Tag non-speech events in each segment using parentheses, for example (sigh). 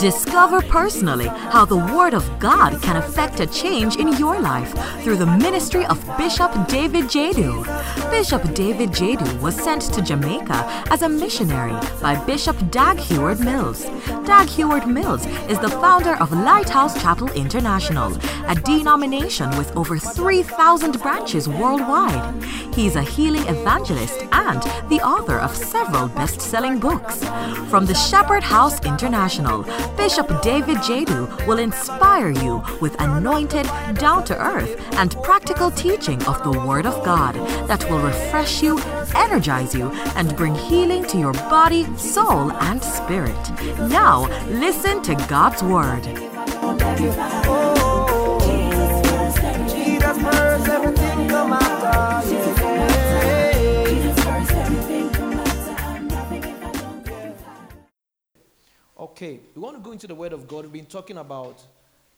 Discover personally how the Word of God can affect a change in your life through the ministry of Bishop David Jadu. Bishop David Jadu was sent to Jamaica as a missionary by Bishop Dag Heward Mills. Dag Heward Mills is the founder of Lighthouse Chapel International, a denomination with over 3,000 branches worldwide. He's a healing evangelist and the author of several best selling books. From the Shepherd House International, Bishop David Jadu will inspire you with anointed, down to earth, and practical teaching of the Word of God that will refresh you, energize you, and bring healing to your body, soul, and spirit. Now, listen to God's Word. Jesus Okay, we want to go into the Word of God. We've been talking about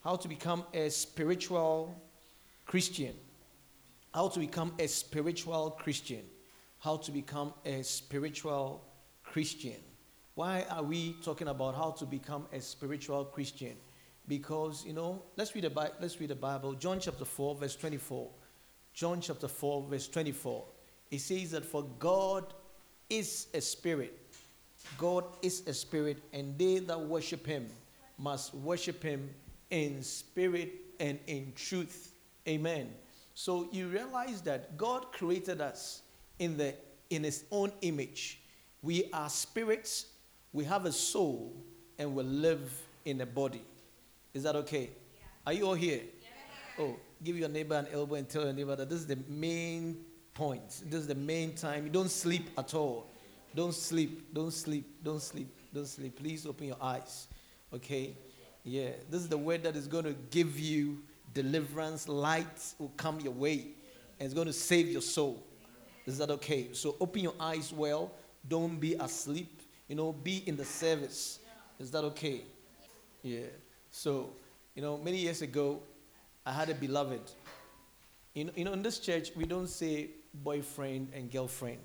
how to become a spiritual Christian. How to become a spiritual Christian. How to become a spiritual Christian. Why are we talking about how to become a spiritual Christian? Because, you know, let's read the, let's read the Bible. John chapter 4, verse 24. John chapter 4, verse 24. It says that for God is a spirit. God is a spirit, and they that worship him must worship him in spirit and in truth. Amen. So you realize that God created us in the in his own image. We are spirits, we have a soul, and we live in a body. Is that okay? Are you all here? Oh, give your neighbor an elbow and tell your neighbor that this is the main point. This is the main time. You don't sleep at all. Don't sleep. Don't sleep. Don't sleep. Don't sleep. Please open your eyes. Okay? Yeah. This is the word that is going to give you deliverance. Light will come your way and it's going to save your soul. Is that okay? So open your eyes well. Don't be asleep. You know, be in the service. Is that okay? Yeah. So, you know, many years ago, I had a beloved. You know, you know, in this church, we don't say boyfriend and girlfriend.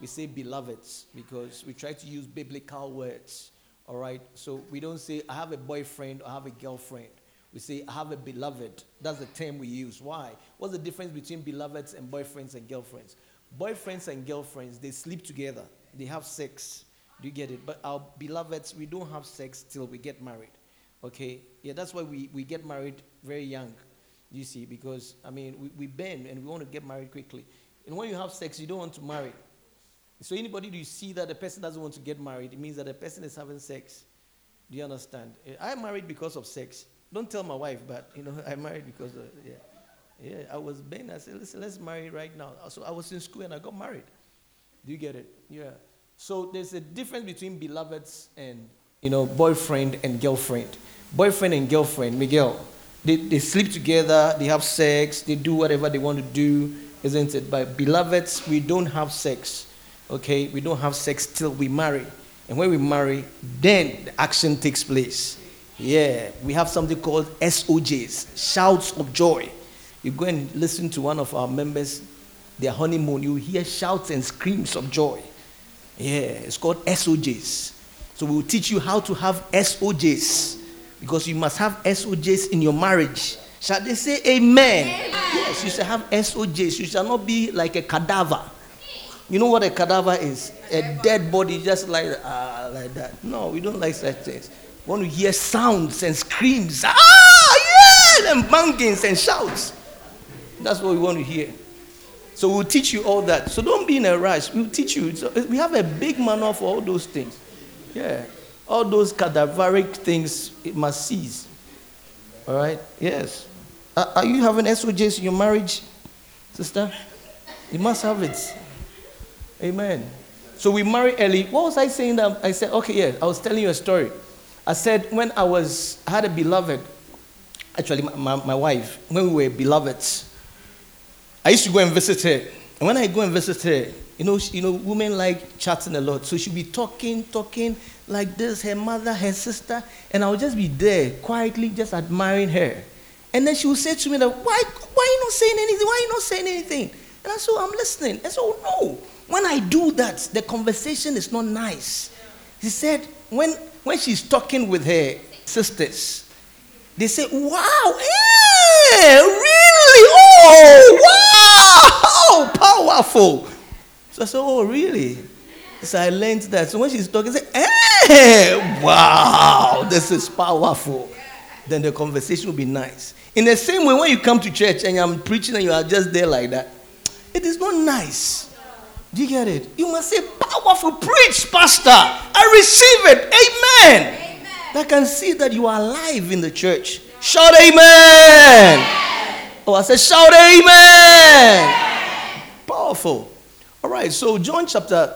We say beloveds because we try to use biblical words. All right? So we don't say, I have a boyfriend or I have a girlfriend. We say, I have a beloved. That's the term we use. Why? What's the difference between beloveds and boyfriends and girlfriends? Boyfriends and girlfriends, they sleep together, they have sex. Do you get it? But our beloveds, we don't have sex till we get married. Okay? Yeah, that's why we, we get married very young. You see, because, I mean, we, we bend and we want to get married quickly. And when you have sex, you don't want to marry. So anybody do you see that the person doesn't want to get married, it means that the person is having sex. Do you understand? Eh, I married because of sex. Don't tell my wife, but you know, (laughs) I married because of yeah. Yeah, I was bent. I said, listen, let's marry right now. Uh, so I was in school and I got married. Do you get it? Yeah. So there's a difference between beloveds and you know, boyfriend and girlfriend. Boyfriend and girlfriend, Miguel. They, they sleep together, they have sex, they do whatever they want to do, isn't it? But beloveds, we don't have sex. Okay, we don't have sex till we marry. And when we marry, then the action takes place. Yeah, we have something called SOJs, shouts of joy. You go and listen to one of our members, their honeymoon, you hear shouts and screams of joy. Yeah, it's called SOJs. So we'll teach you how to have SOJs because you must have SOJs in your marriage. Shall they say amen? amen? Yes, you shall have SOJs. You shall not be like a cadaver. You know what a cadaver is? A dead body, just like uh, like that. No, we don't like such things. We want to hear sounds and screams, ah, yeah, and bangings and shouts. That's what we want to hear. So we'll teach you all that. So don't be in a rush. We'll teach you. So we have a big manual for all those things. Yeah, all those cadaveric things it must cease. All right. Yes. Are, are you having SOJs in your marriage, sister? You must have it. Amen. So we marry early. What was I saying? That I said, okay, yeah, I was telling you a story. I said when I was I had a beloved, actually my, my, my wife, when we were beloveds, I used to go and visit her. And when I go and visit her, you know, she, you know, women like chatting a lot. So she'll be talking, talking like this, her mother, her sister, and I'll just be there quietly, just admiring her. And then she will say to me that, why, why are you not saying anything? Why are you not saying anything? And I said, oh, I'm listening. I said, oh no. When I do that, the conversation is not nice. He said, when, when she's talking with her, sisters. They say, Wow, eh, really? Oh, wow, powerful. So I said, Oh, really? So I learned that. So when she's talking, say, Eh, wow, this is powerful. Then the conversation will be nice. In the same way, when you come to church and I'm preaching and you are just there like that, it is not nice. Do you get it? You must say, Powerful preach, Pastor. I receive it. Amen. amen. I can see that you are alive in the church. Shout amen. amen. Oh, I said, Shout amen. amen. Powerful. All right, so John chapter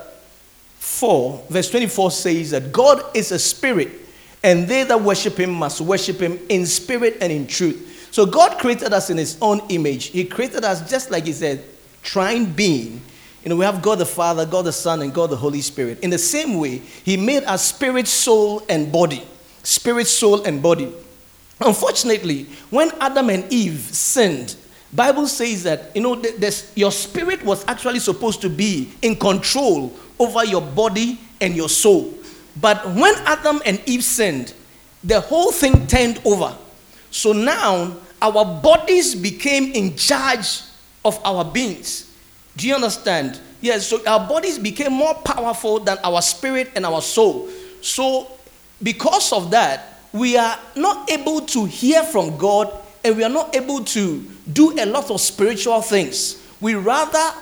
4, verse 24 says that God is a spirit, and they that worship him must worship him in spirit and in truth. So God created us in his own image. He created us just like he said, trine being. You know, we have God the Father, God the Son, and God the Holy Spirit. In the same way, he made us spirit, soul, and body. Spirit, soul, and body. Unfortunately, when Adam and Eve sinned, Bible says that you know your spirit was actually supposed to be in control over your body and your soul. But when Adam and Eve sinned, the whole thing turned over. So now our bodies became in charge of our beings. Do you understand? Yes, so our bodies became more powerful than our spirit and our soul. So, because of that, we are not able to hear from God and we are not able to do a lot of spiritual things. We rather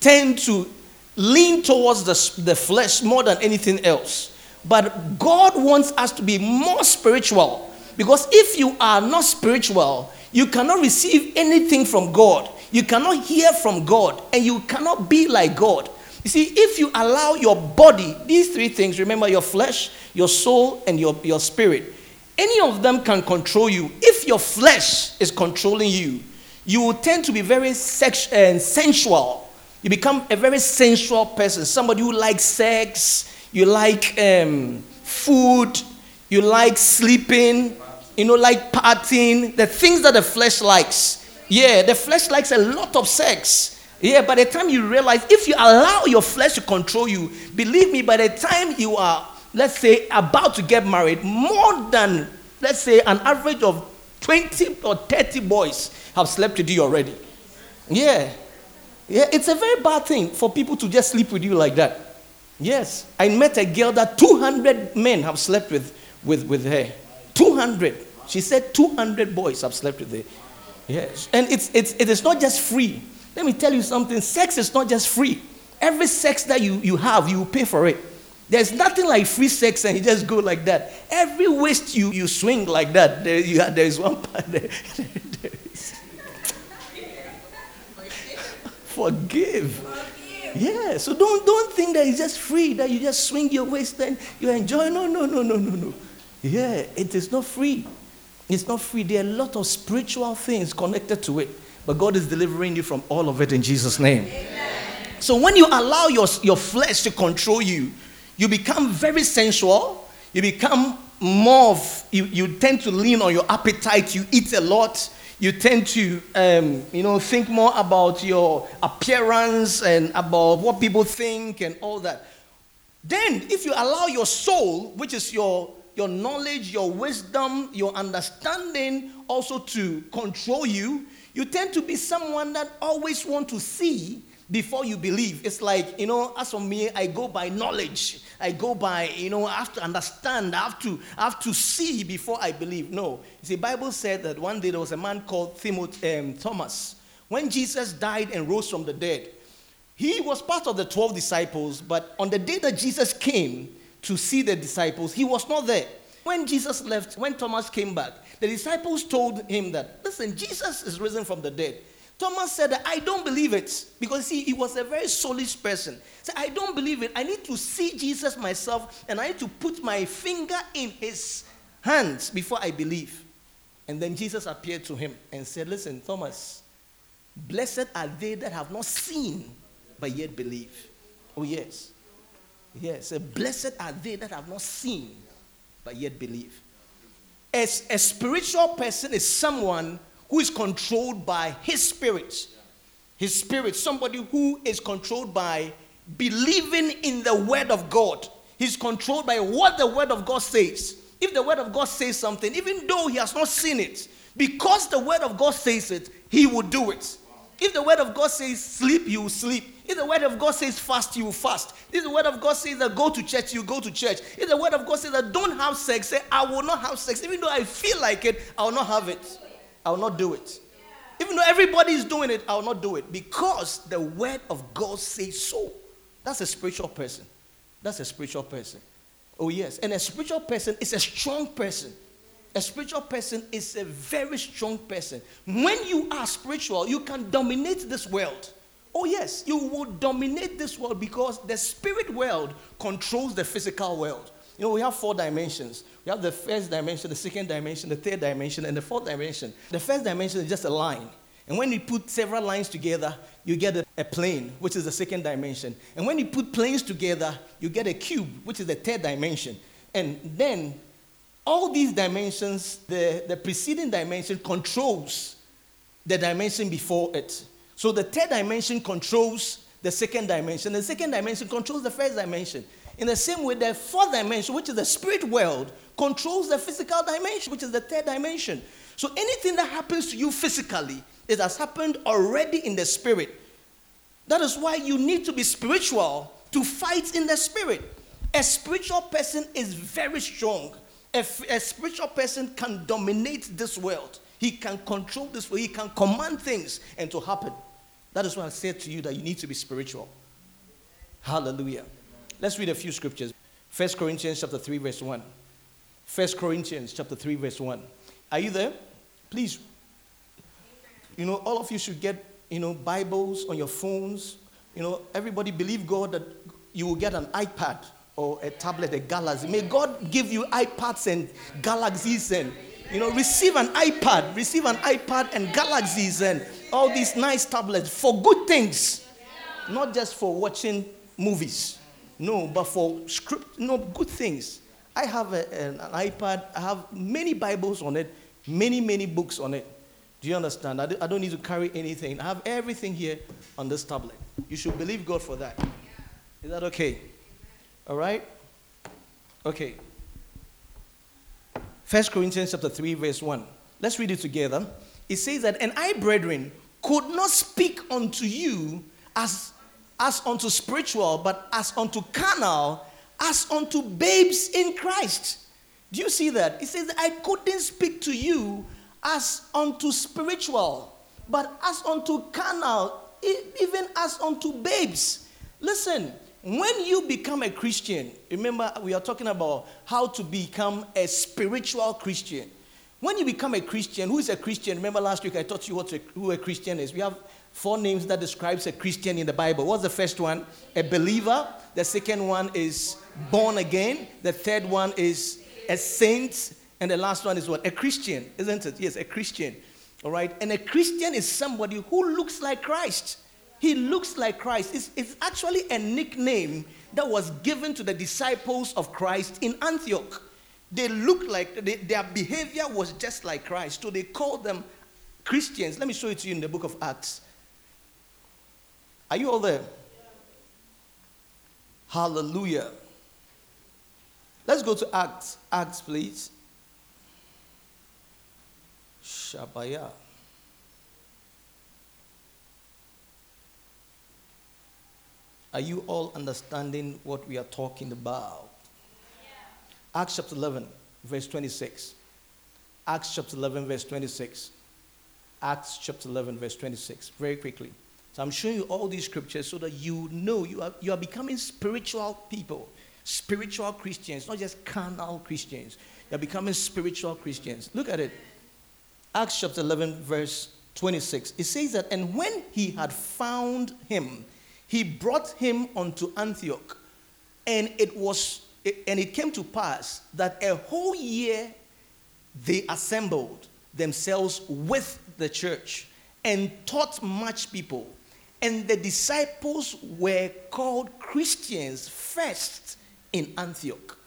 tend to lean towards the, the flesh more than anything else. But God wants us to be more spiritual because if you are not spiritual, you cannot receive anything from God. You cannot hear from God and you cannot be like God. You see, if you allow your body, these three things, remember your flesh, your soul, and your, your spirit, any of them can control you. If your flesh is controlling you, you will tend to be very sex, uh, sensual. You become a very sensual person, somebody who likes sex, you like um, food, you like sleeping, you know, like partying, the things that the flesh likes. Yeah, the flesh likes a lot of sex. Yeah, by the time you realize, if you allow your flesh to control you, believe me, by the time you are, let's say, about to get married, more than, let's say, an average of 20 or 30 boys have slept with you already. Yeah. Yeah, it's a very bad thing for people to just sleep with you like that. Yes. I met a girl that 200 men have slept with, with, with her. 200. She said 200 boys have slept with her. Yes. And it's, it's, it is not just free. Let me tell you something sex is not just free. Every sex that you, you have, you pay for it. There's nothing like free sex and you just go like that. Every waist you, you swing like that, there, you, there is one (laughs) part there. there is. Forgive. Yeah, so don't, don't think that it's just free, that you just swing your waist and you enjoy. No, no, no, no, no, no. Yeah, it is not free. It's not free. There are a lot of spiritual things connected to it. But God is delivering you from all of it in Jesus' name. Amen. So when you allow your, your flesh to control you, you become very sensual. You become more of, you, you tend to lean on your appetite. You eat a lot. You tend to, um, you know, think more about your appearance and about what people think and all that. Then, if you allow your soul, which is your your knowledge, your wisdom, your understanding also to control you, you tend to be someone that always want to see before you believe. It's like, you know, as for me, I go by knowledge. I go by, you know, I have to understand. I have to, I have to see before I believe. No. You see, Bible said that one day there was a man called um, Thomas. When Jesus died and rose from the dead, he was part of the 12 disciples, but on the day that Jesus came, to see the disciples. He was not there. When Jesus left, when Thomas came back, the disciples told him that, listen, Jesus is risen from the dead. Thomas said, I don't believe it. Because see, he was a very soulish person. Said, I don't believe it. I need to see Jesus myself and I need to put my finger in his hands before I believe. And then Jesus appeared to him and said, Listen, Thomas, blessed are they that have not seen but yet believe. Oh, yes. Yes, blessed are they that have not seen but yet believe. As a spiritual person is someone who is controlled by his spirit. His spirit, somebody who is controlled by believing in the word of God. He's controlled by what the word of God says. If the word of God says something, even though he has not seen it, because the word of God says it, he will do it. If the word of God says sleep, you will sleep. If the word of God says fast, you will fast. If the word of God says that go to church, you go to church. If the word of God says that don't have sex, say I will not have sex. Even though I feel like it, I will not have it. I will not do it. Even though everybody is doing it, I will not do it because the word of God says so. That's a spiritual person. That's a spiritual person. Oh, yes. And a spiritual person is a strong person. A spiritual person is a very strong person. When you are spiritual, you can dominate this world. Oh, yes, you will dominate this world because the spirit world controls the physical world. You know, we have four dimensions. We have the first dimension, the second dimension, the third dimension, and the fourth dimension. The first dimension is just a line. And when you put several lines together, you get a, plane, which is the second dimension. And when you put planes together, you get a cube, which is the third dimension. And then all these dimensions, the, the preceding dimension controls the dimension before it. So the third dimension controls the second dimension. The second dimension controls the first dimension. In the same way, the fourth dimension, which is the spirit world, controls the physical dimension, which is the third dimension. So anything that happens to you physically, it has happened already in the spirit. That is why you need to be spiritual to fight in the spirit. A spiritual person is very strong. A, a spiritual person can dominate this world. He can control this world. He can command things and to happen. That is why I said to you that you need to be spiritual. Hallelujah. Let's read a few scriptures. 1 Corinthians chapter 3, verse 1. 1 Corinthians chapter 3, verse 1. Are you there? Please. You know, all of you should get, you know, Bibles on your phones. You know, everybody believe God that you will get an iPad or a tablet, a galaxy. May God give you iPads and galaxies and, you know, receive an iPad, receive an iPad and galaxies and all these nice tablets for good things, not just for watching movies. No, but for script, no, good things. I have a, an, an iPad, I have many Bibles on it, many, many books on it. Do you understand? I don't need to carry anything. I have everything here on this tablet. You should believe God for that. Is that okay? All right? Okay. First Corinthians chapter 3, verse 1. Let's read it together. It says that, and I, brethren, could not speak unto you as, as unto spiritual, but as unto carnal, as unto babes in Christ. Do you see that? It says, I couldn't speak to you as unto spiritual, but as unto carnal, even as unto babes. Listen, when you become a Christian, remember we are talking about how to become a spiritual Christian. When you become a Christian, who is a Christian? Remember last week I taught you what a, who a Christian is. We have four names that describes a Christian in the Bible. What's the first one? A believer. The second one is born again. The third one is a saint. And the last one is what? A Christian, isn't it? Yes, a Christian. All right. And a Christian is somebody who looks like Christ. He looks like Christ. It's, actually a nickname that was given to the disciples of Christ in Antioch. They looked like, they, their behavior was just like Christ. So they called them Christians. Let me show it to you in the book of Acts. Are you all there? Hallelujah. Let's go to Acts. Acts, please. Shabaya. Are you all understanding what we are talking about? Yeah. Acts chapter 11, verse 26. Acts chapter 11, verse 26. Acts chapter 11, verse 26. Very quickly. So I'm showing you all these scriptures so that you know you are, you are becoming spiritual people, spiritual Christians, not just carnal Christians. You're becoming spiritual Christians. Look at it. Acts chapter 11, verse 26. It says that, and when he had found him, he brought him unto Antioch, and it was and it came to pass that a whole year they assembled themselves with the church and taught much people. And the disciples were called Christians first in Antioch.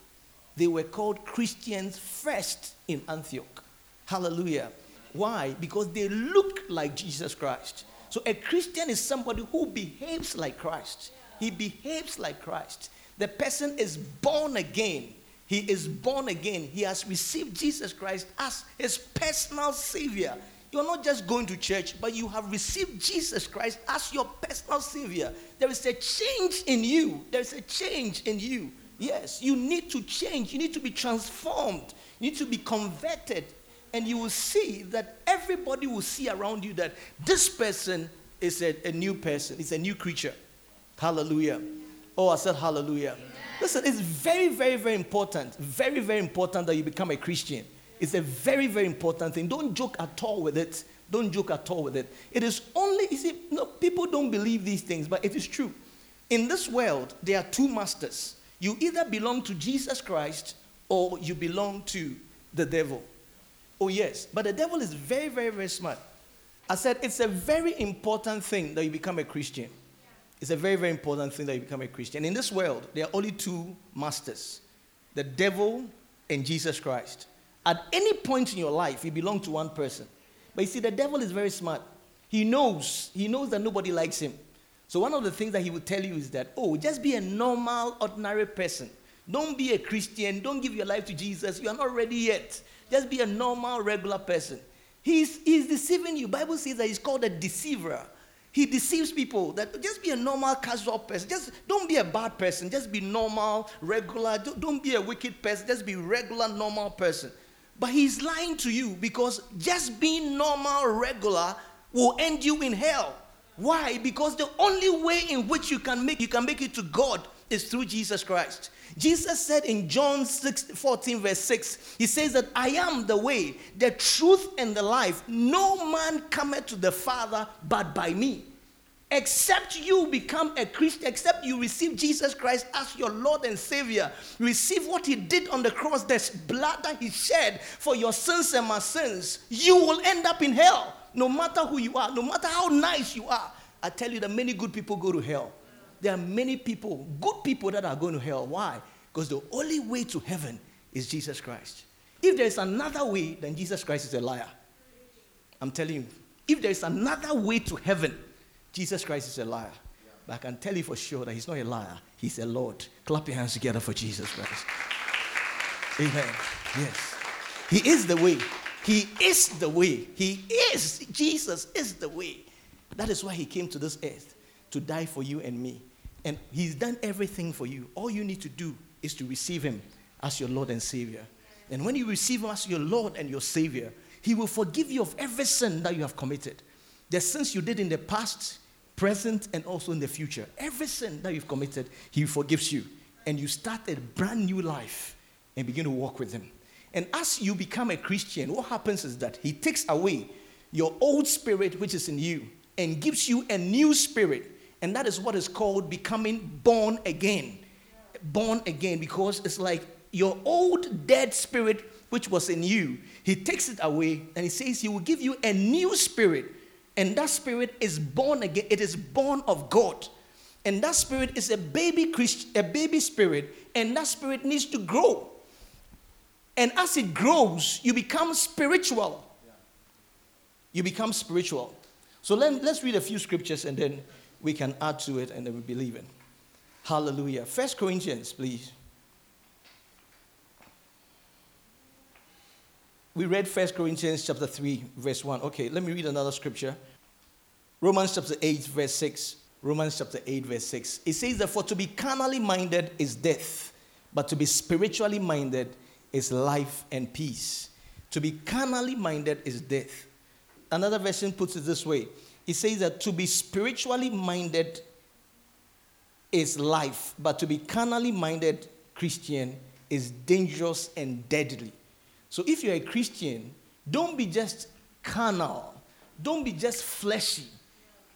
They were called Christians first in Antioch. Hallelujah. Why? Because they looked like Jesus Christ. So a Christian is somebody who behaves like Christ. He behaves like Christ. The person is born again. He is born again. He has received Jesus Christ as his personal Savior. You're not just going to church, but you have received Jesus Christ as your personal Savior. There is a change in you. There is a change in you. Yes, you need to change. You need to be transformed. You need to be converted. And you will see that everybody will see around you that this person is a, a new person, it's a new creature. Hallelujah. Oh, I said hallelujah. Listen, it's very, very, very important. Very, very important that you become a Christian. It's a very, very important thing. Don't joke at all with it. Don't joke at all with it. It is only, you see, no, people don't believe these things, but it is true. In this world, there are two masters. You either belong to Jesus Christ or you belong to the devil. Oh, yes. But the devil is very, very, very smart. I said it's a very important thing that you become a Christian. It's a very, very important thing that you become a Christian. In this world, there are only two masters the devil and Jesus Christ. At any point in your life, you belong to one person. But you see, the devil is very smart. He knows, he knows that nobody likes him. So one of the things that he will tell you is that, oh, just be a normal, ordinary person. Don't be a Christian. Don't give your life to Jesus. You are not ready yet. Just be a normal, regular person. He's, he's deceiving you. Bible says that he's called a deceiver. He deceives people that just be a normal, casual person. Just don't be a bad person. Just be normal, regular. Don't be a wicked person. Just be regular, normal person. But he's lying to you because just being normal, regular will end you in hell. Why? Because the only way in which you can make you can make it to God is through Jesus Christ. Jesus said in John 6, 14, verse 6, He says that I am the way, the truth, and the life. No man cometh to the Father but by me. Except you become a Christian, except you receive Jesus Christ as your Lord and Savior, receive what He did on the cross, the blood that He shed for your sins and my sins, you will end up in hell. No matter who you are, no matter how nice you are. I tell you that many good people go to hell there are many people, good people, that are going to hell. Why? Because the only way to heaven is Jesus Christ. If there is another way, then Jesus Christ is a liar. I'm telling you. If there is another way to heaven, Jesus Christ is a liar. But I can tell you for sure that he's not a liar, he's a Lord. Clap your hands together for Jesus Christ. Amen. Yes. He is the way. He is the way. He is. Jesus is the way. That is why he came to this earth to die for you and me. And He's done everything for you. All you need to do is to receive Him as your Lord and Savior. And when you receive Him as your Lord and your Savior, He will forgive you of every sin that you have committed. The sins you did in the past, present, and also in the future. Every sin that you've committed, He forgives you. And you start a brand new life and begin to walk with Him. And as you become a Christian, what happens is that He takes away your old spirit, which is in you, and gives you a new spirit and that is what is called becoming born again. Born again, because it's like your old dead spirit, which was in you, he takes it away and he says he will give you a new spirit. And that spirit is born again, it is born of God. And that spirit is a baby Christ, a baby spirit, and that spirit needs to grow. And as it grows, you become spiritual. You become spiritual. So let, let's read a few scriptures and then we can add to it and then we believe it. Hallelujah. First Corinthians, please. We read First Corinthians chapter 3, verse 1. Okay, let me read another scripture. Romans chapter 8, verse 6. Romans chapter 8, verse 6. It says that for to be carnally minded is death, but to be spiritually minded is life and peace. To be carnally minded is death. Another version puts it this way it says that to be spiritually minded is life, but to be carnally minded Christian is dangerous and deadly. So if you're a Christian, don't be just carnal, don't be just fleshy.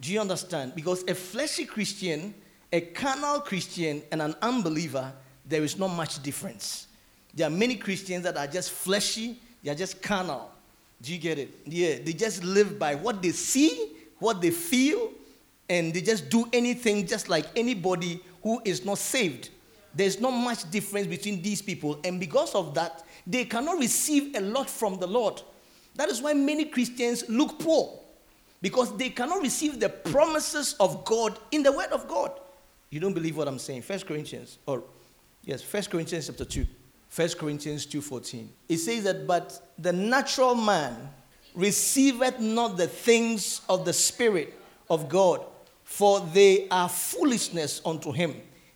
Do you understand? Because a fleshy Christian, a carnal Christian, and an unbeliever, there is not much difference. There are many Christians that are just fleshy, they are just carnal. Do you get it? Yeah, they just live by what they see what they feel, and they just do anything just like anybody who is not saved. There's not much difference between these people, and because of that, they cannot receive a lot from the Lord. That is why many Christians look poor, because they cannot receive the promises of God in the Word of God. You don't believe what I'm saying? First Corinthians, or yes, First Corinthians chapter 2. 1 Corinthians 2:14. It says that, but the natural man receiveth not the things of the Spirit of God, for they are foolishness unto him.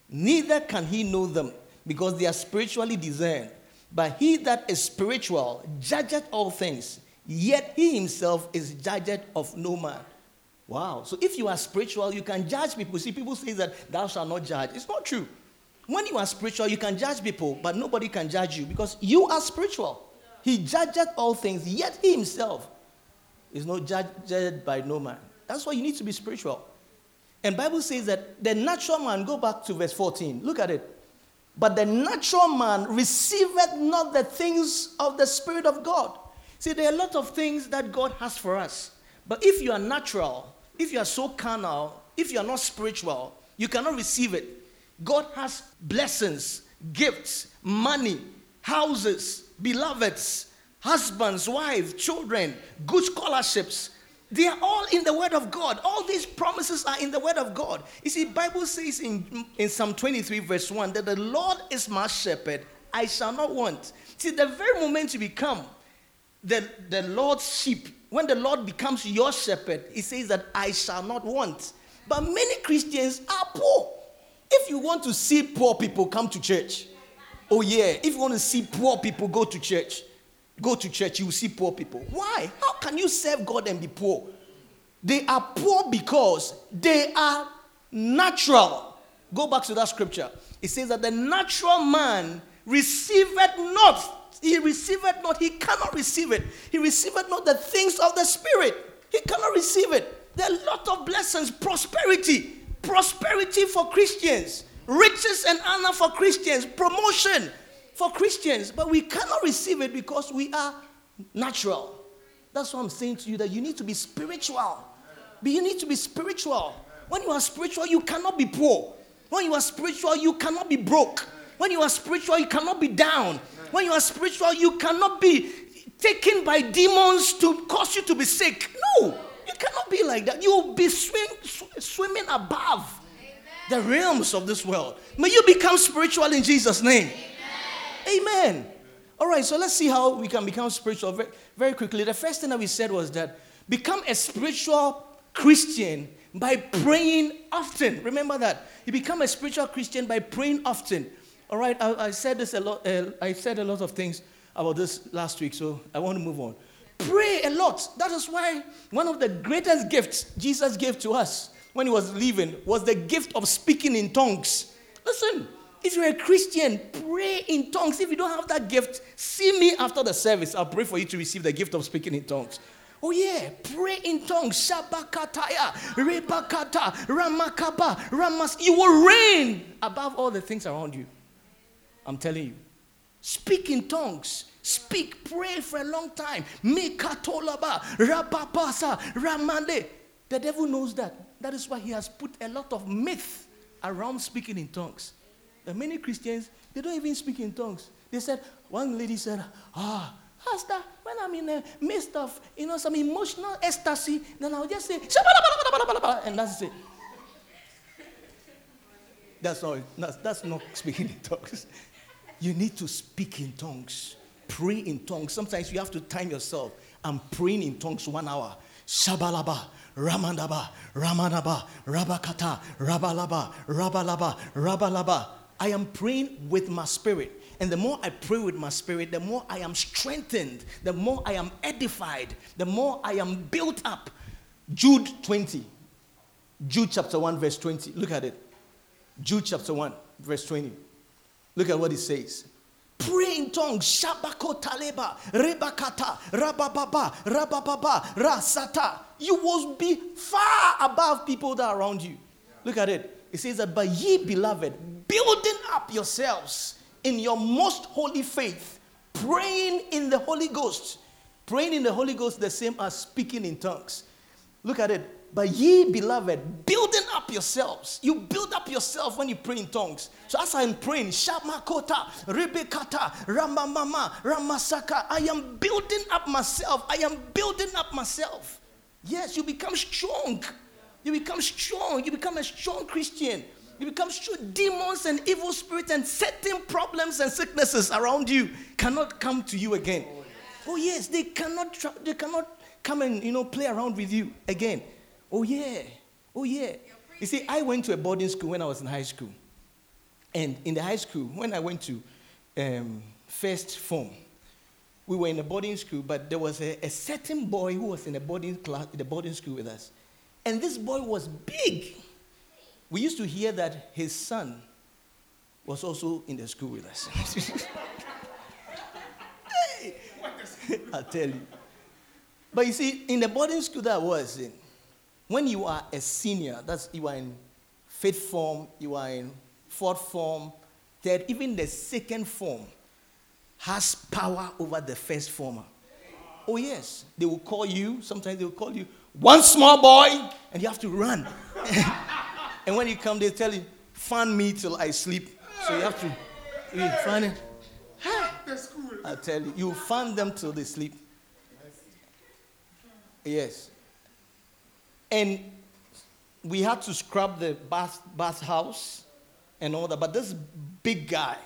Neither can he know them, because they are spiritually discerned. But he that is spiritual judgeth all things, yet he himself is judged of no man. Wow. So if you are spiritual, you can judge people. See, people say that thou shalt not judge. It's not true. When you are spiritual, you can judge people, but nobody can judge you because you are spiritual. He judgeth all things, yet he himself is not judged by no man. That's why you need to be spiritual. And Bible says that the natural man, go back to verse 14. Look at it. But the natural man receiveth not the things of the Spirit of God. See, there are a lot of things that God has for us. But if you are natural, if you are so carnal, if you are not spiritual, you cannot receive it. God has blessings, gifts, money, houses, beloveds, husbands, wives, children, good scholarships. They are all in the word of God. All these promises are in the word of God. You see, Bible says in, in Psalm 23, verse 1, that the Lord is my shepherd, I shall not want. See, the very moment you become the, the Lord's sheep, when the Lord becomes your shepherd, he says that I shall not want. But many Christians are poor. If you want to see poor people, come to church. Oh, yeah. If you want to see poor people, go to church. Go to church, you will see poor people. Why? How can you serve God and be poor? They are poor because they are natural. Go back to that scripture. It says that the natural man receiveth not. He receiveth not. He cannot receive it. He receiveth not the things of the Spirit. He cannot receive it. There are a lot of blessings, prosperity, prosperity for Christians, riches and honor for Christians, promotion, for Christians, but we cannot receive it because we are natural. That's what I'm saying to you that you need to be spiritual. But you need to be spiritual. When you are spiritual, you cannot be poor. When you are spiritual, you cannot be broke. When you are spiritual, you cannot be down. When you are spiritual, you cannot be taken by demons to cause you to be sick. No, you cannot be like that. You'll be swim, swimming above the realms of this world. May you become spiritual in Jesus' name. Amen. All right, so let's see how we can become spiritual very, quickly. The first thing that we said was that become a spiritual Christian by praying often. Remember that. You become a spiritual Christian by praying often. All right, I, I said this a lot. Uh, I said a lot of things about this last week, so I want to move on. Pray a lot. That is why one of the greatest gifts Jesus gave to us when he was leaving was the gift of speaking in tongues. Listen, if you're a Christian, pray in tongues. If you don't have that gift, see me after the service. I'll pray for you to receive the gift of speaking in tongues. Oh, yeah, pray in tongues. Shabakataya, Rebakata, Ramakaba, Ramas. You will reign above all the things around you. I'm telling you. Speak in tongues. Speak, pray for a long time. Mikatolaba, Rabapasa, Ramande. The devil knows that. That is why he has put a lot of myth around speaking in tongues. Many Christians, they don't even speak in tongues. They said, one lady said, ah, Pastor, when I'm in the midst of, you know, some emotional ecstasy, then I'll just say, and that's it. That's not, that's, that's not speaking in tongues. You need to speak in tongues. Pray in tongues. Sometimes you have to time yourself. I'm praying in tongues one hour. Shabalaba, Ramandaba, Ramanaba, Rabakata, Rabalaba, Rabalaba, Rabalaba. I am praying with my spirit. And the more I pray with my spirit, the more I am strengthened, the more I am edified, the more I am built up. Jude 20. Jude chapter 1, verse 20. Look at it. Jude chapter 1, verse 20. Look at what it says. Pray in tongues. Shabako taleba, rebakata, rabababa, rabababa, rasata. You will be far above people that are around you. Look at it. It says that, but ye beloved, building up yourselves in your most holy faith, praying in the Holy Ghost. Praying in the Holy Ghost, the same as speaking in tongues. Look at it. But ye beloved, building up yourselves. You build up yourself when you pray in tongues. So as I'm praying, Shamakota, Rebekata, Ramamama, Ramasaka, I am building up myself. I am building up myself. Yes, you become strong. You become strong. You become a strong Christian. You become sure demons and evil spirits and certain problems and sicknesses around you cannot come to you again. Oh yes, they cannot. Tra- they cannot come and you know play around with you again. Oh yeah. Oh yeah. You see, I went to a boarding school when I was in high school, and in the high school when I went to um, first form, we were in a boarding school, but there was a, a certain boy who was in a boarding class, the boarding school with us, and this boy was big. We used to hear that his son was also in the school with us. (laughs) hey, I tell you. But you see, in the boarding school that I was in, when you are a senior, that's you are in fifth form, you are in fourth form, third, even the second form has power over the first former. Oh, yes. They will call you, sometimes they will call you, one small boy, and you have to run. (laughs) and when you come, they tell you, fan me till I sleep. So you have to you fan it. I tell you, you fan them till they sleep. Yes. And we had to scrub the bath, bath house and all that. But this big guy,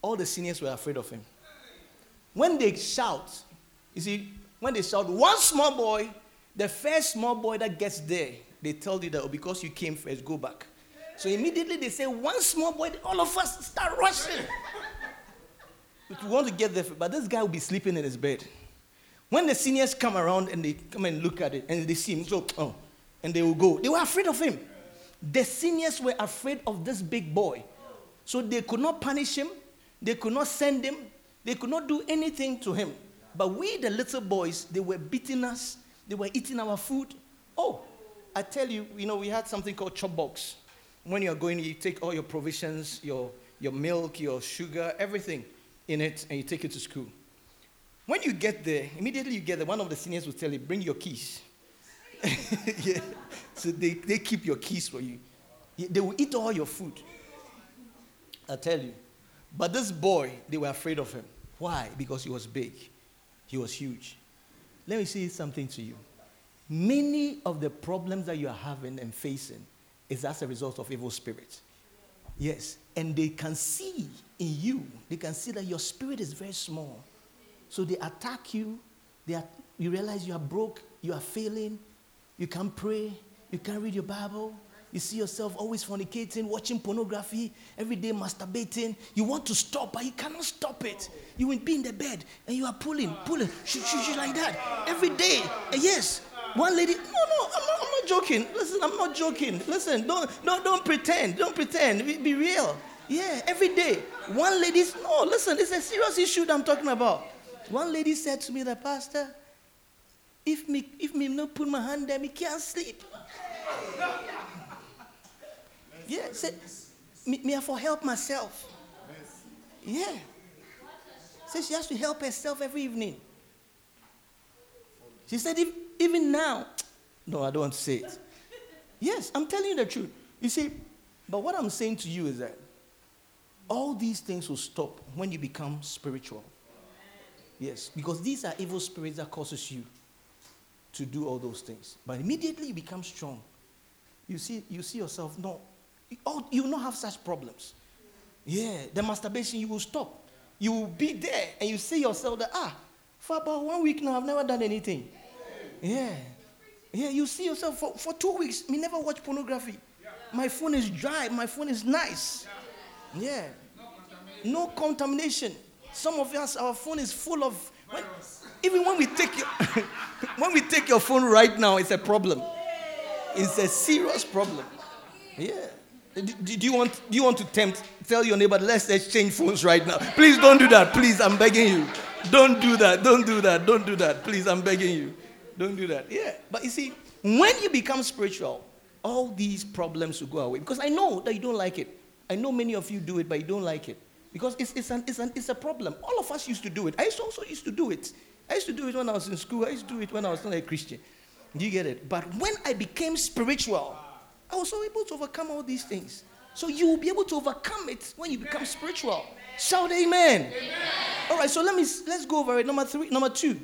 all the seniors were afraid of him. When they shout, you see, when they shout, one small boy, the first small boy that gets there, they tell you that oh, because you came first, go back. So immediately they say, one small boy, all of us start rushing. we want to get there, but this guy will be sleeping in his bed. When the seniors come around and they come and look at it and they see him, so, oh, and they will go. They were afraid of him. The seniors were afraid of this big boy. So they could not punish him, they could not send him, they could not do anything to him. But we, the little boys, they were beating us, they were eating our food. Oh, I tell you, you know, we had something called chop box. When you're going, you take all your provisions, your, your milk, your sugar, everything in it, and you take it to school. When you get there, immediately you get there, one of the seniors will tell you, bring your keys. (laughs) yeah. So they, they keep your keys for you. They will eat all your food. I tell you. But this boy, they were afraid of him. Why? Because he was big, he was huge. Let me say something to you. Many of the problems that you are having and facing is as a result of evil spirits. Yes. And they can see in you, they can see that your spirit is very small. So they attack you. They are, you realize you are broke, you are failing, you can't pray, you can't read your Bible. You see yourself always fornicating, watching pornography, every day masturbating. You want to stop, but you cannot stop it. You will be in the bed and you are pulling, pulling, shoot, shoot, like that every day. Yes, one lady, no, no, I'm not, I'm not joking. Listen, I'm not joking. Listen, don't, don't, don't pretend. Don't pretend. Be, be real. Yeah, every day. One lady, no, listen, it's a serious issue that I'm talking about. One lady said to me, the pastor, if me if me not put my hand there, me can't sleep. yeah, said me, me have to help myself. Yeah. Said she has to help herself every evening. She said, if, even now, (tsk) no, I don't want to say it. Yes, I'm telling you the truth. You see, but what I'm saying to you is that all these things will stop when you become spiritual. Yes, because these are evil spirits that causes you to do all those things. But immediately you become strong. You see, you see yourself, no, you will not have such problems. Yeah, the masturbation, you will stop. You will be there and you see yourself that, ah, for about one week now, I've never done anything. Yeah. Yeah, you see yourself for, for two weeks, me never watch pornography. My phone is dry, my phone is nice. Yeah. No contamination. Some of us, our phone is full of. When, even when we take your, (laughs) when we take your phone right now, it's a problem. It's a serious problem. Yeah. Do, do, you want, do you want to tempt, tell your neighbor, let's exchange phones right now? Please don't do that. Please, I'm begging you. Don't do that. Don't do that. Don't do that. Please, I'm begging you. Don't do that. Yeah. But you see, when you become spiritual, all these problems will go away. Because I know that you don't like it. I know many of you do it, but you don't like it. Because it's, it's, an, it's, an, it's a problem. All of us used to do it. I also used to do it. I used to do it when I was in school. I used to do it when I was not a Christian. Do you get it? But when I became spiritual, I was so able to overcome all these things. So you will be able to overcome it when you become spiritual. Shout amen. amen. All right, so let me let's go over it. Number three, number two.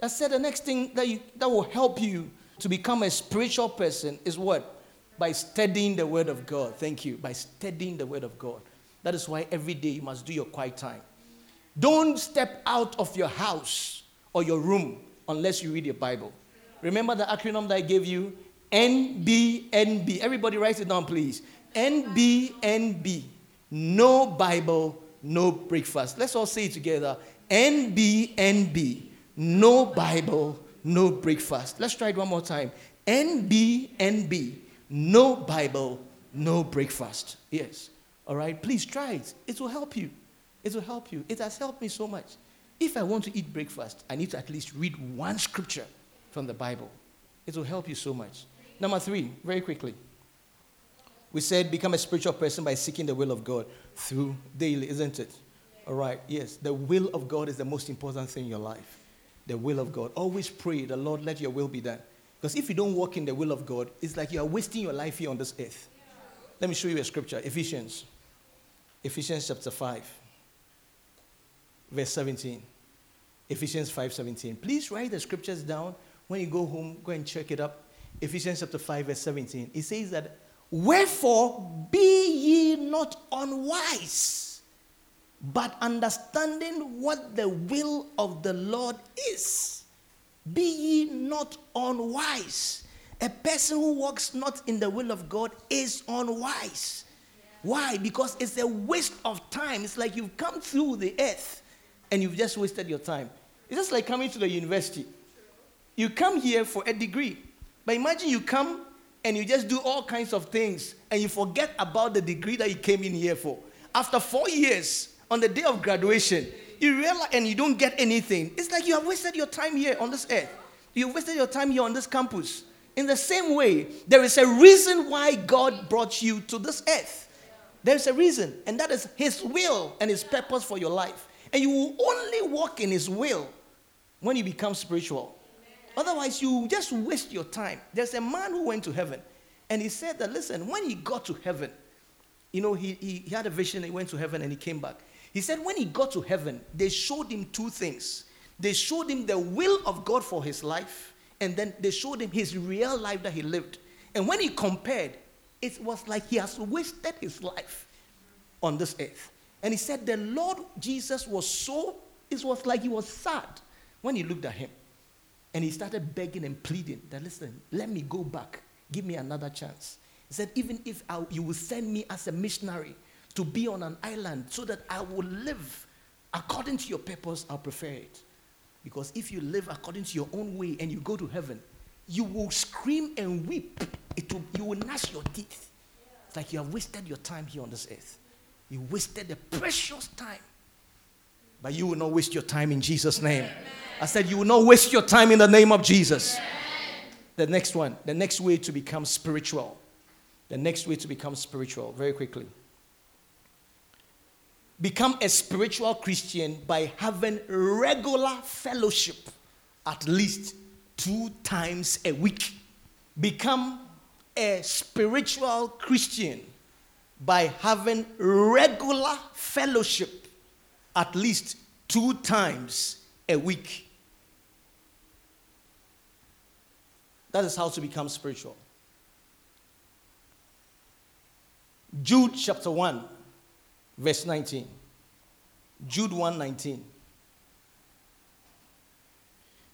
I said the next thing that you that will help you to become a spiritual person is what? By studying the Word of God. Thank you. By studying the Word of God. That is why every day you must do your quiet time. Don't step out of your house or your room unless you read your Bible. Remember the acronym that I gave you? NBNB. Everybody write it down, please. NBNB. No Bible, no breakfast. Let's all say it together. NBNB. No Bible, no breakfast. Let's try it one more time. NBNB. No Bible, no breakfast. Yes. All right. Please try it. It will help you. It will help you. It has helped me so much. If I want to eat breakfast, I need to at least read one scripture from the Bible. It will help you so much. Number three, very quickly. We said become a spiritual person by seeking the will of God through daily, isn't it? All right, yes. The will of God is the most important thing in your life. The will of God. Always pray, the Lord, let your will be done. Because if you don't walk in the will of God, it's like you are wasting your life here on this earth. Let me show you a scripture Ephesians. Ephesians chapter 5, verse 17. Ephesians 5 17. Please write the scriptures down. When you go home, go and check it up. Ephesians chapter 5, verse 17. It says that, Wherefore be ye not unwise, but understanding what the will of the Lord is. Be ye not unwise. A person who walks not in the will of God is unwise. Why? Because it's a waste of time. It's like you've come through the earth and you've just wasted your time. It's just like coming to the university. You come here for a degree, but imagine you come and you just do all kinds of things and you forget about the degree that you came in here for. After four years, on the day of graduation, you realize and you don't get anything. It's like you have wasted your time here on this earth. You've wasted your time here on this campus. In the same way, there is a reason why God brought you to this earth. There's a reason, and that is His will and His purpose for your life. And you will only walk in His will when you become spiritual. Otherwise, you just waste your time. There's a man who went to heaven, and he said that, listen, when he got to heaven, you know, he, he, he had a vision, he went to heaven, and he came back. He said, when he got to heaven, they showed him two things. They showed him the will of God for his life, and then they showed him his real life that he lived. And when he compared, it was like he has wasted his life on this earth. And he said, The Lord Jesus was so, it was like he was sad when he looked at him. And he started begging and pleading that, listen, let me go back. Give me another chance. He said, even if I, you will send me as a missionary to be on an island so that I will live according to your purpose, I'll prefer it. Because if you live according to your own way and you go to heaven, you will scream and weep. It will, you will gnash your teeth. It's like you have wasted your time here on this earth. You wasted the precious time. But you will not waste your time in Jesus' name. Amen. I said, You will not waste your time in the name of Jesus. Amen. The next one, the next way to become spiritual. The next way to become spiritual, very quickly. Become a spiritual Christian by having regular fellowship at least two times a week. Become a spiritual Christian by having regular fellowship at least two times a week. That is how to become spiritual. Jude chapter 1, verse 19. Jude 1 19.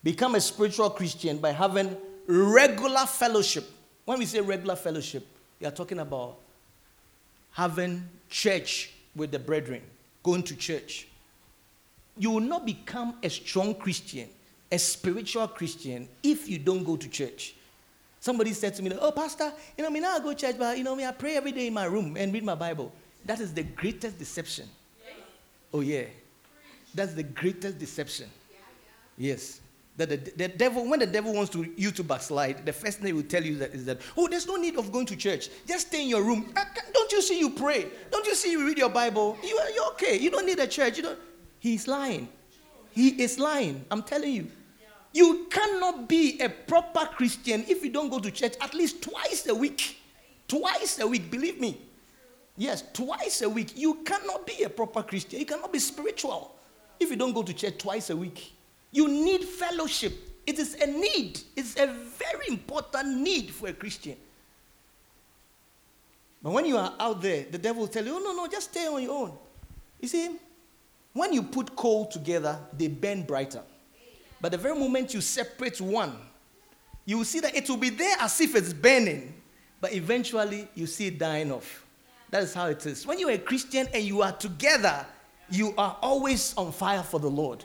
Become a spiritual Christian by having regular fellowship. When we say regular fellowship, we are talking about having church with the brethren, going to church. You will not become a strong Christian, a spiritual Christian, if you don't go to church. Somebody said to me, Oh, Pastor, you know, me now I go to church, but you know, me, I pray every day in my room and read my Bible. That is the greatest deception. Oh, yeah. That's the greatest deception. Yes. That the, the devil, when the devil wants to you to backslide, the first thing he will tell you that is that, oh, there's no need of going to church. Just stay in your room. Uh, don't you see you pray? Don't you see you read your Bible? You, you're okay. You don't need a church. You don't. He's lying. He is lying. I'm telling you. You cannot be a proper Christian if you don't go to church at least twice a week. Twice a week, believe me. Yes, twice a week. You cannot be a proper Christian. You cannot be spiritual if you don't go to church twice a week. You need fellowship. It is a need. It's a very important need for a Christian. But when you are out there, the devil will tell you, oh, no, no, just stay on your own. You see, when you put coal together, they burn brighter. But the very moment you separate one, you will see that it will be there as if it's burning, but eventually you see it dying off. That is how it is. When you are a Christian and you are together, you are always on fire for the Lord.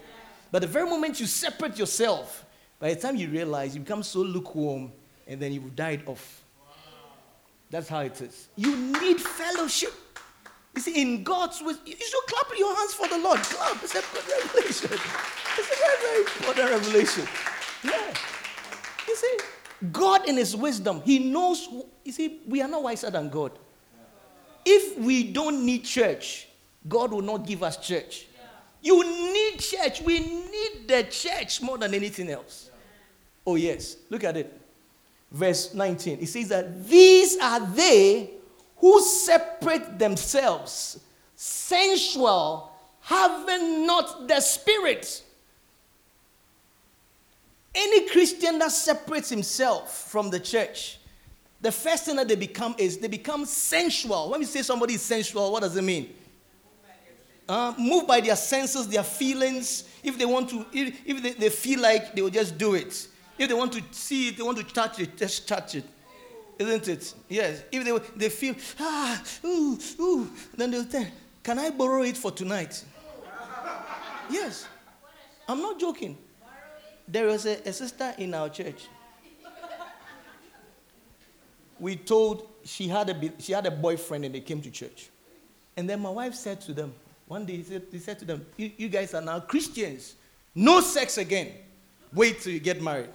But the very moment you separate yourself, by the time you realize, you become so lukewarm and then you've died off. That's how it is. You need fellowship. You see, in God's way, you should clap your hands for the Lord. Clap. It's a good revelation. It's a very, very important revelation. Yeah. You see, God in His wisdom, He knows. You see, we are not wiser than God. If we don't need church, God will not give us church. You need church. We need the church more than anything else. Oh, yes. Look at it. Verse 19. It says that these are they who separate themselves, sensual, having not the spirit. Any Christian that separates himself from the church, the first thing that they become is they become sensual. When we say somebody is sensual, what does it mean? Uh, moved by their senses, their feelings. If they want to, if, if they, they feel like they will just do it. If they want to see it, they want to touch it, just touch it. Isn't it? Yes. If they, they feel, ah, ooh, ooh, then they'll say, Can I borrow it for tonight? yes. I'm not joking. There was a, a sister in our church. We told she had, a, she had a boyfriend and they came to church. And then my wife said to them, one day he said, he said to them, you, you guys are now Christians. No sex again. Wait till you get married.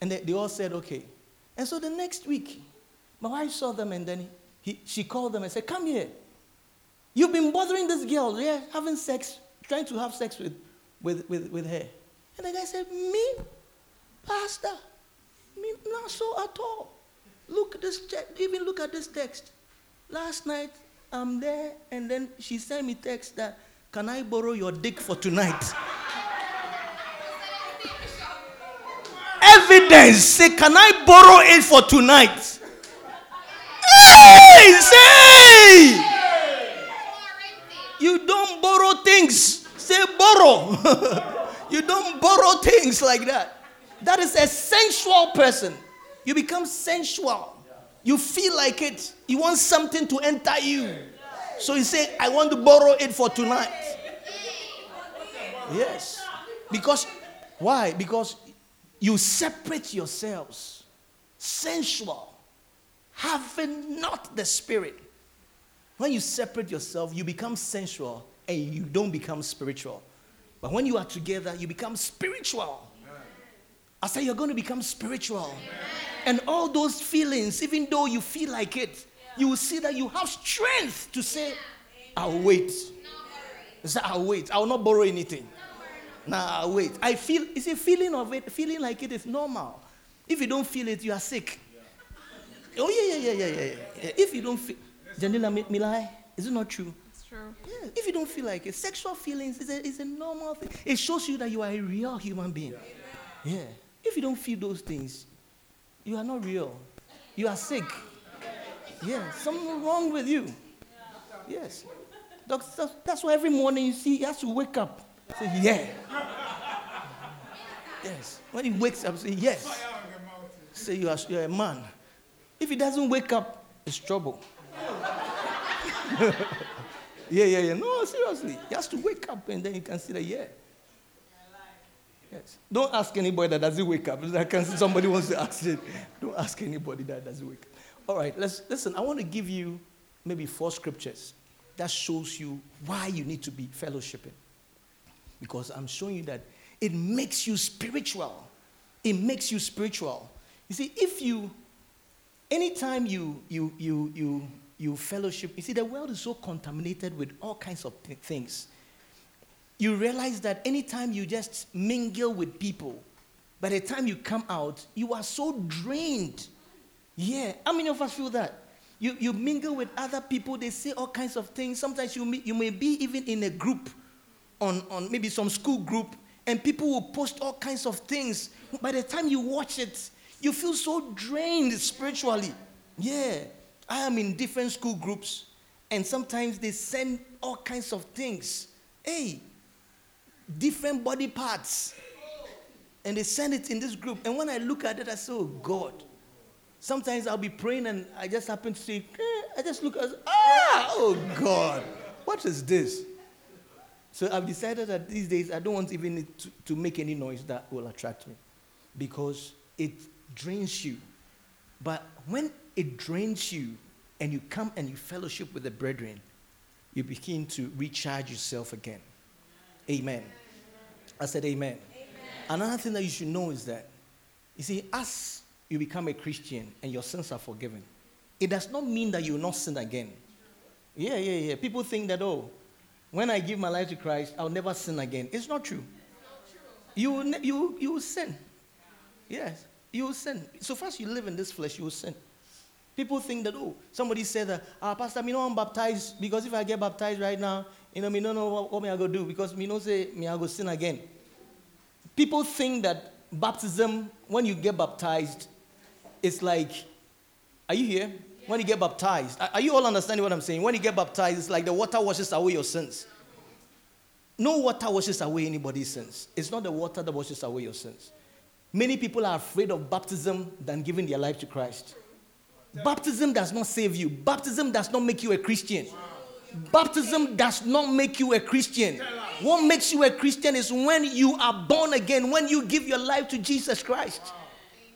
And they, they all said, okay. And so the next week, my wife saw them and then he, she called them and said, Come here. You've been bothering this girl, yeah, having sex, trying to have sex with, with, with, with her. And the guy said, Me? Pastor? Me? Not so at all. Look at this. Even look at this text. Last night, I'm there, and then she sent me text that, Can I borrow your dick for tonight? evidence. Say, can I borrow it for tonight? Hey, say. You don't borrow things. Say borrow. (laughs) you don't borrow things like that. That is a sensual person. You become sensual. You feel like it. You want something to enter you. So you say, I want to borrow it for tonight. Yes. Because, why? Because you separate yourselves, sensual, having not the spirit. When you separate yourself, you become sensual and you don't become spiritual. But when you are together, you become spiritual. I say you're going to become spiritual. Amen. And all those feelings, even though you feel like it, you will see that you have strength to say, I'll wait. Say, I'll wait. I will not borrow anything. Now wait. I feel it's a feeling of it, feeling like it is normal. If you don't feel it, you are sick. Oh yeah, yeah, yeah, yeah, yeah, If you don't feel Janila Milai, is it not true? It's true. Yeah. If you don't feel like it, sexual feelings is a, is a normal thing. It shows you that you are a real human being. Yeah. If you don't feel those things, you are not real. You are sick. Yeah, something wrong with you. Yes. That's, that's why every morning you see he has to wake up. Say, yeah. Yes. When he wakes up, say, yes. Say, you are, you're a man. If he doesn't wake up, it's trouble. (laughs) yeah, yeah, yeah. No, seriously. He has to wake up and then you can see that, yeah. Yes. Don't ask anybody that doesn't wake up. Somebody wants to ask it. Don't ask anybody that doesn't wake up. All right, let's listen. I want to give you maybe four scriptures that shows you why you need to be fellowshipping because I'm showing you that it makes you spiritual. It makes you spiritual. You see, if you, anytime you, you, you, you, you fellowship, you see, the world is so contaminated with all kinds of th- things. You realize that anytime you just mingle with people, by the time you come out, you are so drained. Yeah. How many of us feel that? You, you mingle with other people, they say all kinds of things. Sometimes you, you may be even in a group on, on maybe some school group, and people will post all kinds of things. By the time you watch it, you feel so drained spiritually. Yeah. I am in different school groups, and sometimes they send all kinds of things. Hey, different body parts. And they send it in this group. And when I look at it, I say, oh God. Sometimes I'll be praying and I just happen to see, eh, I just look at, ah, oh God, what is this? So I've decided that these days I don't want even to, to make any noise that will attract me because it drains you. But when it drains you and you come and you fellowship with the brethren, you begin to recharge yourself again. Amen. I said, Amen. amen. Another thing that you should know is that, you see, as you become a Christian and your sins are forgiven, it does not mean that you will not sin again. Yeah, yeah, yeah. People think that, oh, when I give my life to Christ, I'll never sin again. It's not true. You will, you, you will sin. Yes, you will sin. So far as you live in this flesh, you will sin. People think that, oh, somebody said that, ah, Pastor, me know I'm baptized because if I get baptized right now, you know, me don't know what, what me I go do because me know say me I go sin again. People think that baptism, when you get baptized, it's like, are you here? Yeah. When you get baptized, are you all understanding what I'm saying? When you get baptized, it's like the water washes away your sins. No water washes away anybody's sins. It's not the water that washes away your sins. Many people are afraid of baptism than giving their life to Christ. Baptism does not save you. Baptism does not make you a Christian. Baptism does not make you a Christian. What makes you a Christian is when you are born again, when you give your life to Jesus Christ.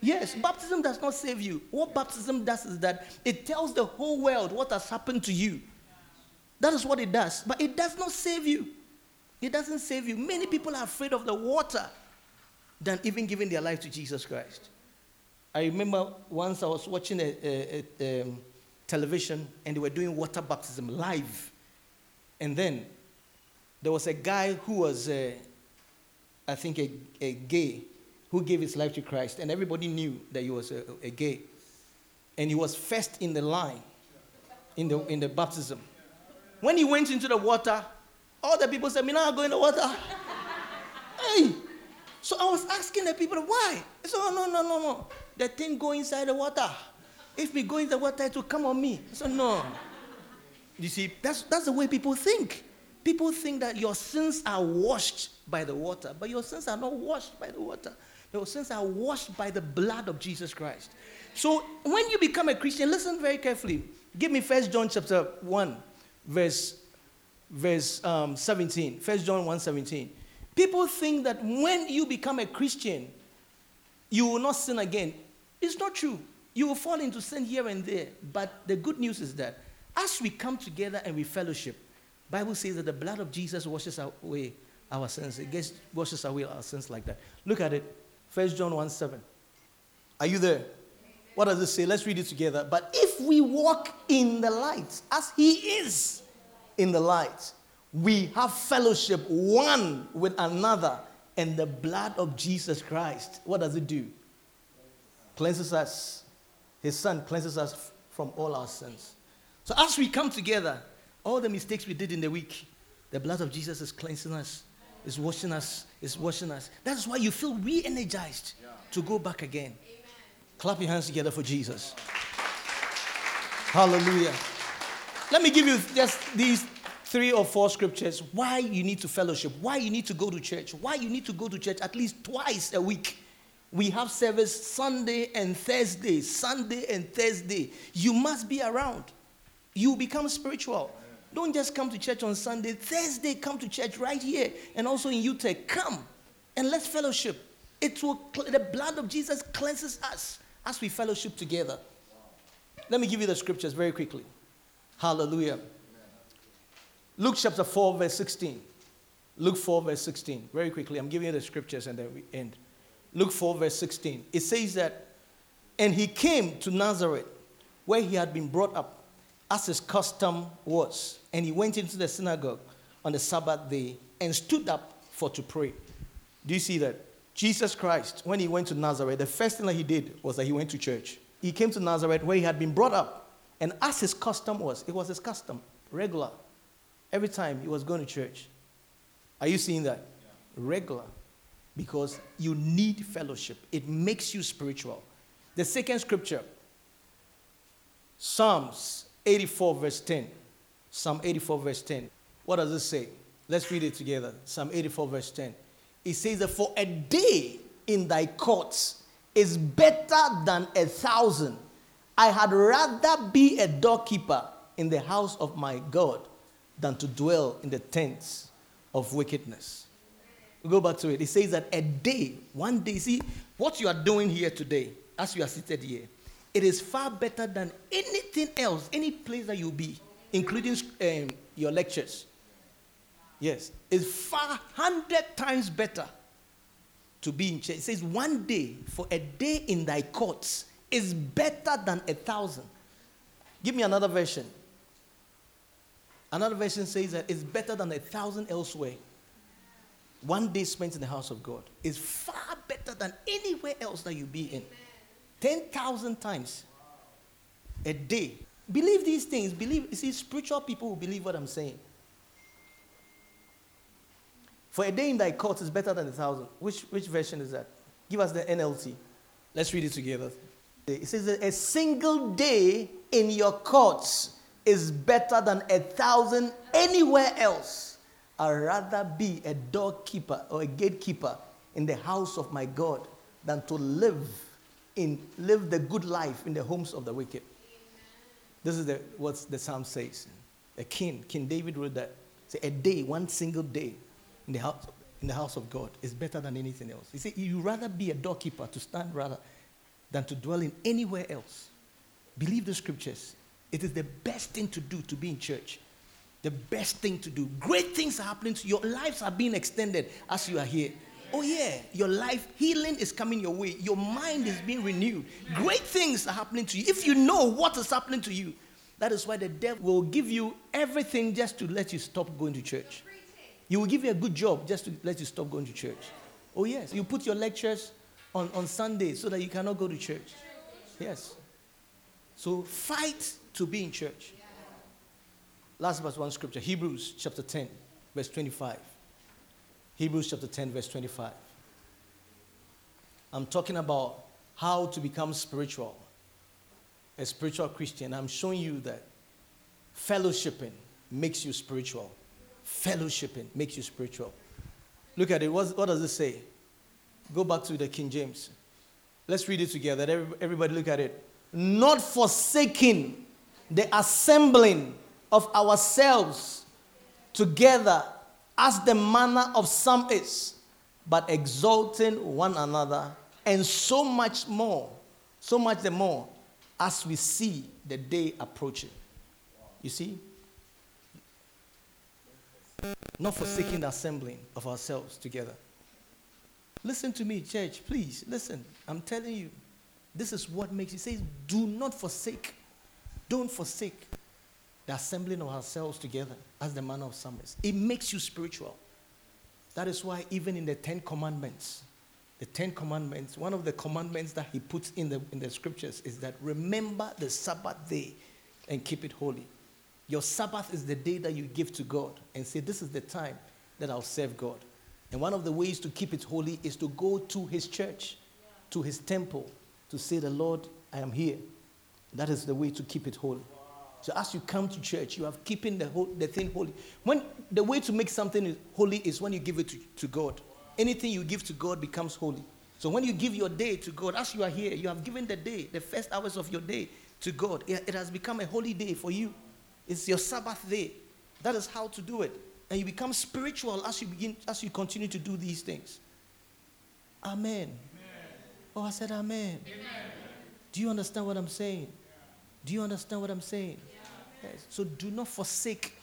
Yes, baptism does not save you. What baptism does is that it tells the whole world what has happened to you. That is what it does. But it does not save you. It doesn't save you. Many people are afraid of the water than even giving their life to Jesus Christ. I remember once I was watching a, a, a um, television and they were doing water baptism live. And then there was a guy who was, uh, I think, a, a gay who gave his life to Christ. And everybody knew that he was a, a gay. And he was first in the line in the, in the baptism. When he went into the water, all the people said, Me now go in the water. hey! So I was asking the people, why? Said, Oh, no, no, no, no the thing go inside the water. If we go in the water, it will come on me. So no. You see, that's, that's the way people think. People think that your sins are washed by the water, but your sins are not washed by the water. Your sins are washed by the blood of Jesus Christ. So when you become a Christian, listen very carefully. Give me First John chapter 1, verse, verse um, 17. First John 1 17. People think that when you become a Christian, you will not sin again. It's not true. You will fall into sin here and there. But the good news is that as we come together and we fellowship, Bible says that the blood of Jesus washes away our sins. It gets, washes away our sins like that. Look at it. 1 John 1 7. Are you there? What does it say? Let's read it together. But if we walk in the light, as He is in the light, we have fellowship one with another, and the blood of Jesus Christ, what does it do? cleanses us. His Son cleanses us from all our sins. So as we come together, all the mistakes we did in the week, the blood of Jesus is cleansing us, is washing us, is washing us. That's why you feel re energized yeah. to go back again. Amen. Clap your hands together for Jesus. Hallelujah. Let me give you just these three or four scriptures why you need to fellowship, why you need to go to church, why you need to go to church at least twice a week we have service Sunday and Thursday, Sunday and Thursday. You must be around. You become spiritual. Don't just come to church on Sunday. Thursday, come to church right here. And also in UTech, come and let's fellowship. It will, the blood of Jesus cleanses us as we fellowship together. Let me give you the scriptures very quickly. Hallelujah. Luke chapter 4, verse 16. Luke 4, verse 16. Very quickly, I'm giving you the scriptures and then we end. Luke 4, verse 16. It says that, and he came to Nazareth, where he had been brought up, as his custom was. And he went into the synagogue on the Sabbath day and stood up for to pray. Do you see that? Jesus Christ, when he went to Nazareth, the first thing that he did was that he went to church. He came to Nazareth where he had been brought up. And as his custom was, it was his custom, regular. Every time he was going to church. Are you seeing that? Regular because you need fellowship. It makes you spiritual. The second scripture, Psalms 84, verse 10. Psalm 84, verse 10. What does it say? Let's read it together. Psalm 84, verse 10. It says that for a day in thy courts is better than a thousand. I had rather be a doorkeeper in the house of my God than to dwell in the tents of wickedness. Go back to it. It says that a day, one day, see what you are doing here today, as you are seated here, it is far better than anything else, any place that you'll be, including um, your lectures. Yes, it's far hundred times better to be in church. It says one day for a day in thy courts is better than a thousand. Give me another version. Another version says that it's better than a thousand elsewhere. One day spent in the house of God is far better than anywhere else that you be in. 10,000 times a day. Believe these things. Believe, you see, spiritual people will believe what I'm saying. For a day in thy court is better than a thousand. Which, which version is that? Give us the NLT. Let's read it together. It says that a single day in your courts is better than a thousand anywhere else. I'd rather be a doorkeeper or a gatekeeper in the house of my God than to live in live the good life in the homes of the wicked. This is the, what the psalm says. A king, King David wrote that. Say a day, one single day in the house, in the house of God is better than anything else. He said, you'd rather be a doorkeeper to stand rather than to dwell in anywhere else. Believe the scriptures. It is the best thing to do to be in church. The best thing to do. Great things are happening to you. Your lives are being extended as you are here. Oh, yeah, your life healing is coming your way. Your mind is being renewed. Great things are happening to you. If you know what is happening to you, that is why the devil will give you everything just to let you stop going to church. He will give you a good job just to let you stop going to church. Oh, yes. You put your lectures on, on Sunday so that you cannot go to church. Yes. So fight to be in church. Last but one scripture Hebrews chapter 10, verse 25. Hebrews chapter 10, verse 25. I'm talking about how to become spiritual, a spiritual Christian. I'm showing you that fellowshipping makes you spiritual. Fellowshipping makes you spiritual. Look at it. What, what does it say? Go back to the King James. Let's read it together. Everybody look at it. Not forsaking the assembling of ourselves together as the manner of some is, but exalting one another, and so much more, so much the more, as we see the day approaching. You see? Not forsaking the assembling of ourselves together. Listen to me, church, please. Listen. I'm telling you, this is what makes it says, do not forsake. Don't forsake the assembling of ourselves together as the manner of some is. It makes you spiritual. That is why, even in the Ten Commandments, the Ten Commandments, one of the commandments that he puts in the, in the scriptures is that remember the Sabbath day and keep it holy. Your Sabbath is the day that you give to God and say, This is the time that I'll serve God. And one of the ways to keep it holy is to go to his church, to his temple, to say, The Lord, I am here. That is the way to keep it holy. So as you come to church, you have keeping the, whole, the thing holy. When the way to make something holy is when you give it to, to God. Anything you give to God becomes holy. So when you give your day to God, as you are here, you have given the day, the first hours of your day to God. It, it has become a holy day for you. It's your Sabbath day. That is how to do it. And you become spiritual as you begin, as you continue to do these things. Amen. amen. Oh, I said amen. amen. Do you understand what I'm saying? Do you understand what I'm saying? Yeah. Yes. So do not forsake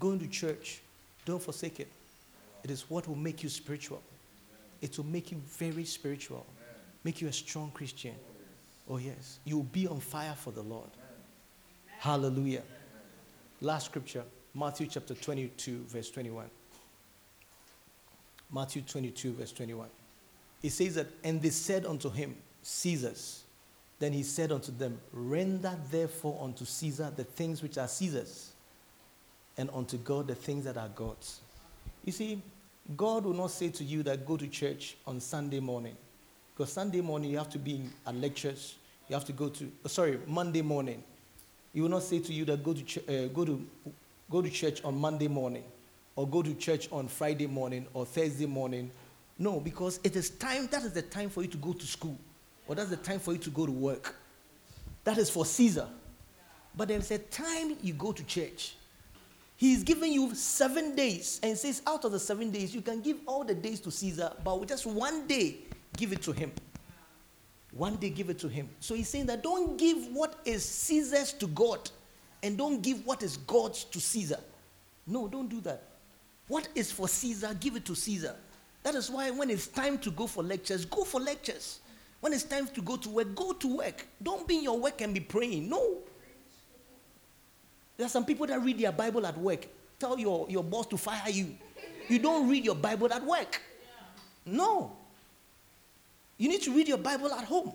going to church. Don't forsake it. It is what will make you spiritual. It will make you very spiritual, make you a strong Christian. Oh, yes. You will be on fire for the Lord. Hallelujah. Last scripture, Matthew chapter 22, verse 21. Matthew 22, verse 21. It says that, and they said unto him, Caesar's. Then he said unto them, Render therefore unto Caesar the things which are Caesar's, and unto God the things that are God's. You see, God will not say to you that go to church on Sunday morning. Because Sunday morning you have to be at lectures. You have to go to, oh, sorry, Monday morning. He will not say to you that go to, ch- uh, go to, go to church on Monday morning or go to church on Friday morning or Thursday morning. No, because it is time, that is the time for you to go to school or that's the time for you to go to work. That is for Caesar. But there's a time you go to church. He's giving you seven days and says, out of the seven days, you can give all the days to Caesar, but with just one day, give it to him. One day, give it to him. So he's saying that don't give what is Caesar's to God and don't give what is God's to Caesar. No, don't do that. What is for Caesar, give it to Caesar. That is why when it's time to go for lectures, go for lectures. When it's time to go to work, go to work. Don't be in your work and be praying. No. There are some people that read their Bible at work. Tell your, your boss to fire you. You don't read your Bible at work. No. You need to read your Bible at home.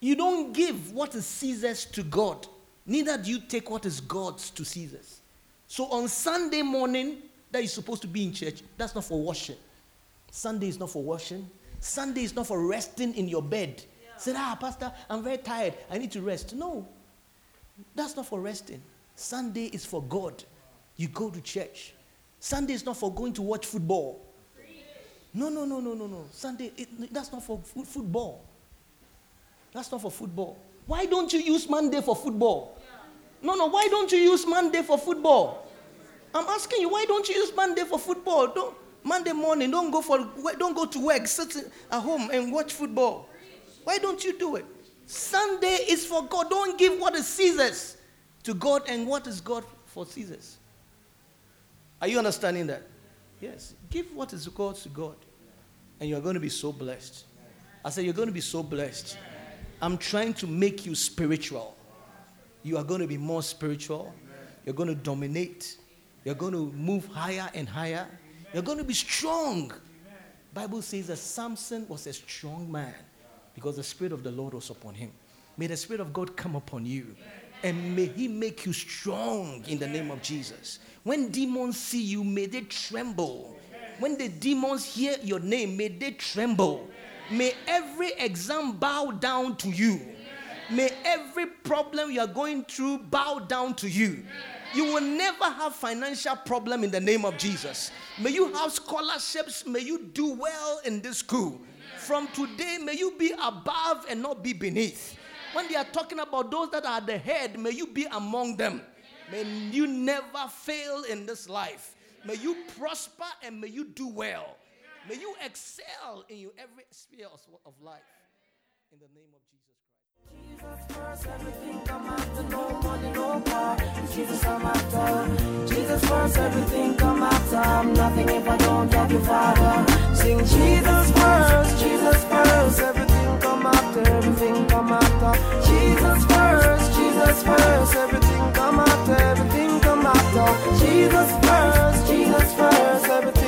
You don't give what is Caesar's to God, neither do you take what is God's to Caesar's. So on Sunday morning, that is supposed to be in church, that's not for washing. Sunday is not for washing. Sunday is not for resting in your bed. Yeah. Say, ah, Pastor, I'm very tired. I need to rest. No, that's not for resting. Sunday is for God. You go to church. Sunday is not for going to watch football. No, no, no, no, no, no. Sunday, it, that's not for football. That's not for football. Why don't you use Monday for football? No, no, why don't you use Monday for football? I'm asking you, why don't you use Monday for football? Don't, Monday morning, don't go for don't go to work, sit at home and watch football. Why don't you do it? Sunday is for God. Don't give what is Caesar's to God and what is God for Caesar's. Are you understanding that? Yes. Give what is God's to God. And you're going to be so blessed. I said, You're going to be so blessed. I'm trying to make you spiritual. You are going to be more spiritual. You're going to dominate. You're going to move higher and higher. You're going to be strong. Bible says that Samson was a strong man because the Spirit of the Lord was upon him. May the Spirit of God come upon you and may He make you strong in the name of Jesus. When demons see you, may they tremble. When the demons hear your name, may they tremble. May every exam bow down to you. May every problem you are going through bow down to you. You will never have financial problem in the name of Jesus. May you have scholarships. May you do well in this school. From today, may you be above and not be beneath. When they are talking about those that are at the head, may you be among them. May you never fail in this life. May you prosper and may you do well. May you excel in your every sphere of life. In the name of Jesus first, everything come after. I'm nothing if I don't have your father. Sing Jesus first, Jesus first, everything come after, everything come after. Jesus first, Jesus first, everything come after, everything come after. Jesus first, Jesus first, everything.